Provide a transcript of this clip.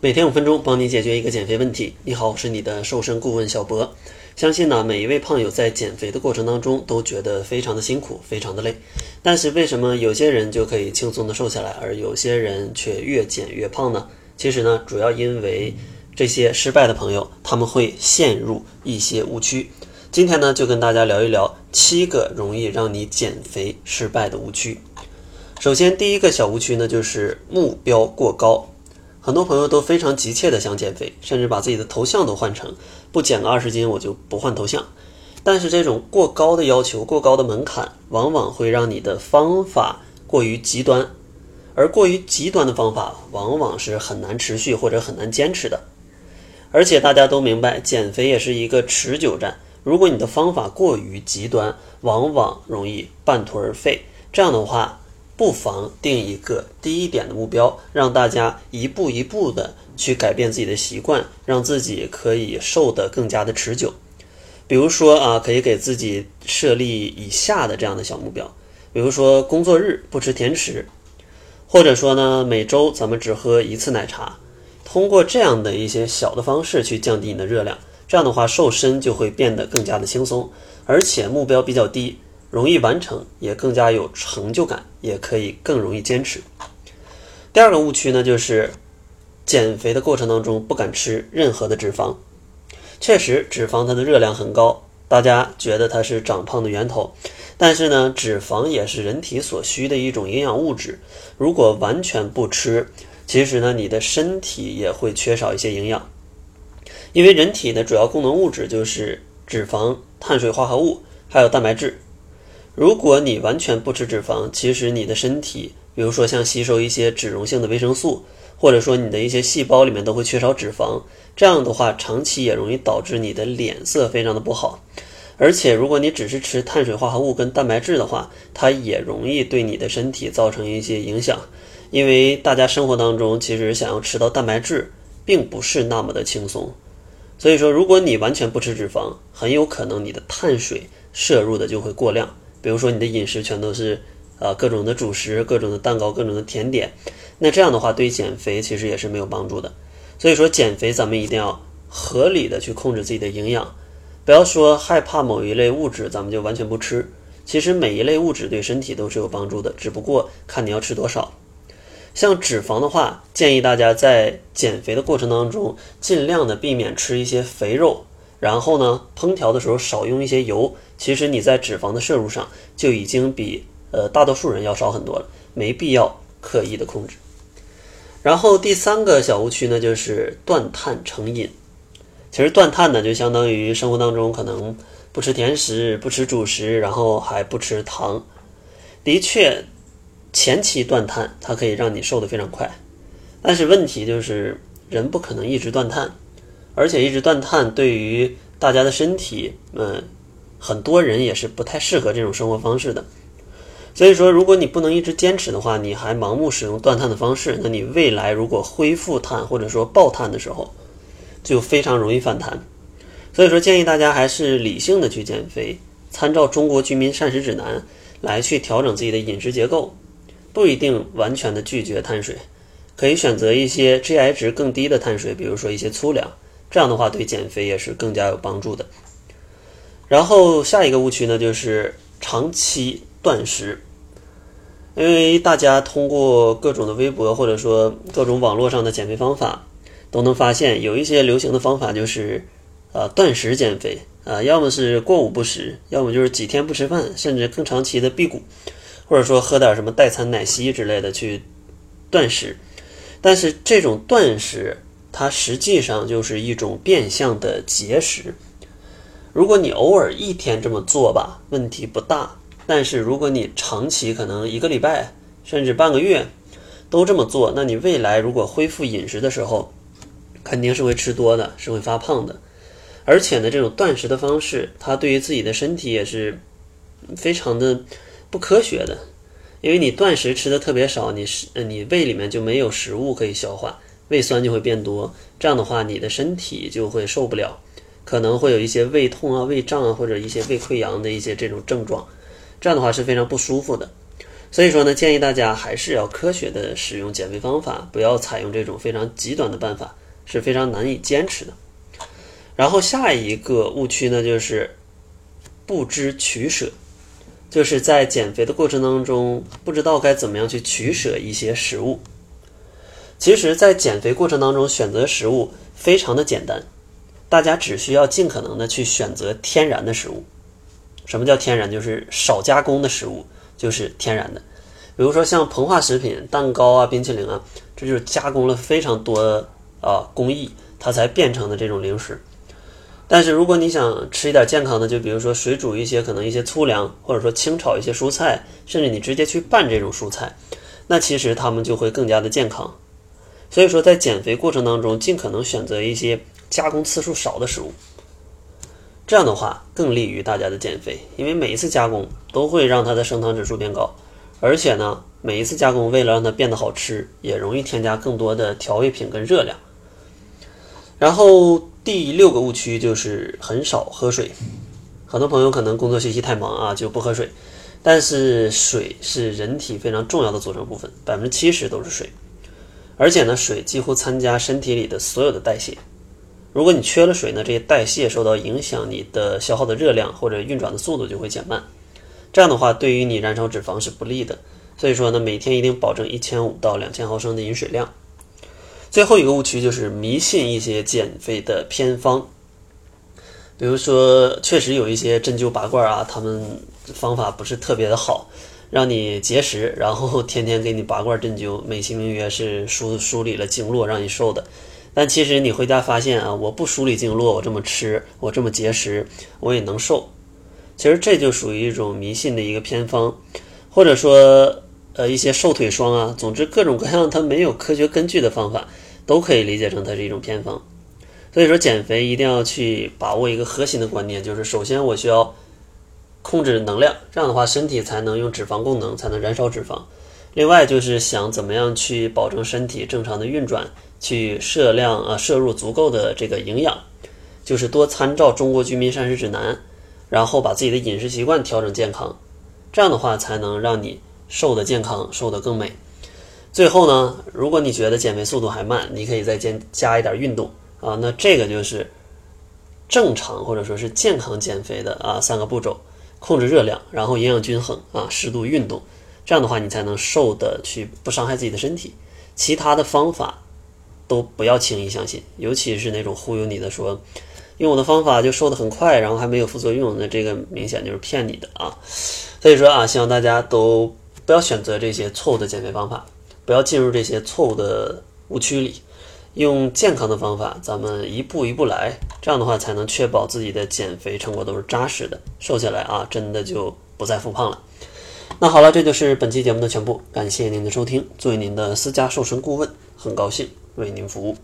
每天五分钟，帮你解决一个减肥问题。你好，我是你的瘦身顾问小博。相信呢，每一位胖友在减肥的过程当中都觉得非常的辛苦，非常的累。但是为什么有些人就可以轻松的瘦下来，而有些人却越减越胖呢？其实呢，主要因为这些失败的朋友，他们会陷入一些误区。今天呢，就跟大家聊一聊七个容易让你减肥失败的误区。首先，第一个小误区呢，就是目标过高。很多朋友都非常急切的想减肥，甚至把自己的头像都换成不减个二十斤我就不换头像。但是这种过高的要求、过高的门槛，往往会让你的方法过于极端，而过于极端的方法往往是很难持续或者很难坚持的。而且大家都明白，减肥也是一个持久战。如果你的方法过于极端，往往容易半途而废。这样的话。不妨定一个低一点的目标，让大家一步一步的去改变自己的习惯，让自己可以瘦得更加的持久。比如说啊，可以给自己设立以下的这样的小目标，比如说工作日不吃甜食，或者说呢每周咱们只喝一次奶茶。通过这样的一些小的方式去降低你的热量，这样的话瘦身就会变得更加的轻松，而且目标比较低。容易完成，也更加有成就感，也可以更容易坚持。第二个误区呢，就是减肥的过程当中不敢吃任何的脂肪。确实，脂肪它的热量很高，大家觉得它是长胖的源头。但是呢，脂肪也是人体所需的一种营养物质。如果完全不吃，其实呢，你的身体也会缺少一些营养。因为人体的主要功能物质就是脂肪、碳水化合物还有蛋白质。如果你完全不吃脂肪，其实你的身体，比如说像吸收一些脂溶性的维生素，或者说你的一些细胞里面都会缺少脂肪，这样的话，长期也容易导致你的脸色非常的不好。而且，如果你只是吃碳水化合物跟蛋白质的话，它也容易对你的身体造成一些影响。因为大家生活当中其实想要吃到蛋白质，并不是那么的轻松。所以说，如果你完全不吃脂肪，很有可能你的碳水摄入的就会过量。比如说你的饮食全都是，呃，各种的主食、各种的蛋糕、各种的甜点，那这样的话对减肥其实也是没有帮助的。所以说减肥咱们一定要合理的去控制自己的营养，不要说害怕某一类物质咱们就完全不吃。其实每一类物质对身体都是有帮助的，只不过看你要吃多少。像脂肪的话，建议大家在减肥的过程当中尽量的避免吃一些肥肉。然后呢，烹调的时候少用一些油，其实你在脂肪的摄入上就已经比呃大多数人要少很多了，没必要刻意的控制。然后第三个小误区呢，就是断碳成瘾。其实断碳呢，就相当于生活当中可能不吃甜食、不吃主食，然后还不吃糖。的确，前期断碳它可以让你瘦得非常快，但是问题就是人不可能一直断碳。而且一直断碳对于大家的身体，嗯，很多人也是不太适合这种生活方式的。所以说，如果你不能一直坚持的话，你还盲目使用断碳的方式，那你未来如果恢复碳或者说爆碳的时候，就非常容易反弹。所以说，建议大家还是理性的去减肥，参照《中国居民膳食指南》来去调整自己的饮食结构，不一定完全的拒绝碳水，可以选择一些 GI 值更低的碳水，比如说一些粗粮。这样的话对减肥也是更加有帮助的。然后下一个误区呢，就是长期断食。因为大家通过各种的微博或者说各种网络上的减肥方法，都能发现有一些流行的方法就是，呃，断食减肥啊，要么是过午不食，要么就是几天不吃饭，甚至更长期的辟谷，或者说喝点什么代餐奶昔之类的去断食。但是这种断食。它实际上就是一种变相的节食。如果你偶尔一天这么做吧，问题不大。但是如果你长期可能一个礼拜甚至半个月都这么做，那你未来如果恢复饮食的时候，肯定是会吃多的，是会发胖的。而且呢，这种断食的方式，它对于自己的身体也是非常的不科学的，因为你断食吃的特别少，你是你胃里面就没有食物可以消化。胃酸就会变多，这样的话，你的身体就会受不了，可能会有一些胃痛啊、胃胀啊，或者一些胃溃疡的一些这种症状，这样的话是非常不舒服的。所以说呢，建议大家还是要科学的使用减肥方法，不要采用这种非常极端的办法，是非常难以坚持的。然后下一个误区呢，就是不知取舍，就是在减肥的过程当中，不知道该怎么样去取舍一些食物。其实，在减肥过程当中，选择食物非常的简单，大家只需要尽可能的去选择天然的食物。什么叫天然？就是少加工的食物，就是天然的。比如说像膨化食品、蛋糕啊、冰淇淋啊，这就是加工了非常多的啊工艺，它才变成的这种零食。但是如果你想吃一点健康的，就比如说水煮一些可能一些粗粮，或者说清炒一些蔬菜，甚至你直接去拌这种蔬菜，那其实它们就会更加的健康。所以说，在减肥过程当中，尽可能选择一些加工次数少的食物，这样的话更利于大家的减肥。因为每一次加工都会让它的升糖指数变高，而且呢，每一次加工为了让它变得好吃，也容易添加更多的调味品跟热量。然后第六个误区就是很少喝水，很多朋友可能工作学习太忙啊，就不喝水。但是水是人体非常重要的组成部分，百分之七十都是水。而且呢，水几乎参加身体里的所有的代谢。如果你缺了水呢，这些代谢受到影响，你的消耗的热量或者运转的速度就会减慢。这样的话，对于你燃烧脂肪是不利的。所以说呢，每天一定保证一千五到两千毫升的饮水量。最后一个误区就是迷信一些减肥的偏方，比如说，确实有一些针灸拔罐啊，他们方法不是特别的好。让你节食，然后天天给你拔罐针灸，美其名曰是梳梳理了经络，让你瘦的。但其实你回家发现啊，我不梳理经络，我这么吃，我这么节食，我也能瘦。其实这就属于一种迷信的一个偏方，或者说呃一些瘦腿霜啊，总之各种各样它没有科学根据的方法，都可以理解成它是一种偏方。所以说减肥一定要去把握一个核心的观念，就是首先我需要。控制能量，这样的话身体才能用脂肪功能，才能燃烧脂肪。另外就是想怎么样去保证身体正常的运转，去摄量啊摄入足够的这个营养，就是多参照《中国居民膳食指南》，然后把自己的饮食习惯调整健康，这样的话才能让你瘦得健康，瘦得更美。最后呢，如果你觉得减肥速度还慢，你可以再加加一点运动啊，那这个就是正常或者说是健康减肥的啊三个步骤。控制热量，然后营养均衡啊，适度运动，这样的话你才能瘦的去不伤害自己的身体。其他的方法都不要轻易相信，尤其是那种忽悠你的说用我的方法就瘦的很快，然后还没有副作用，那这个明显就是骗你的啊。所以说啊，希望大家都不要选择这些错误的减肥方法，不要进入这些错误的误区里。用健康的方法，咱们一步一步来，这样的话才能确保自己的减肥成果都是扎实的，瘦下来啊，真的就不再复胖了。那好了，这就是本期节目的全部，感谢您的收听。作为您的私家瘦身顾问，很高兴为您服务。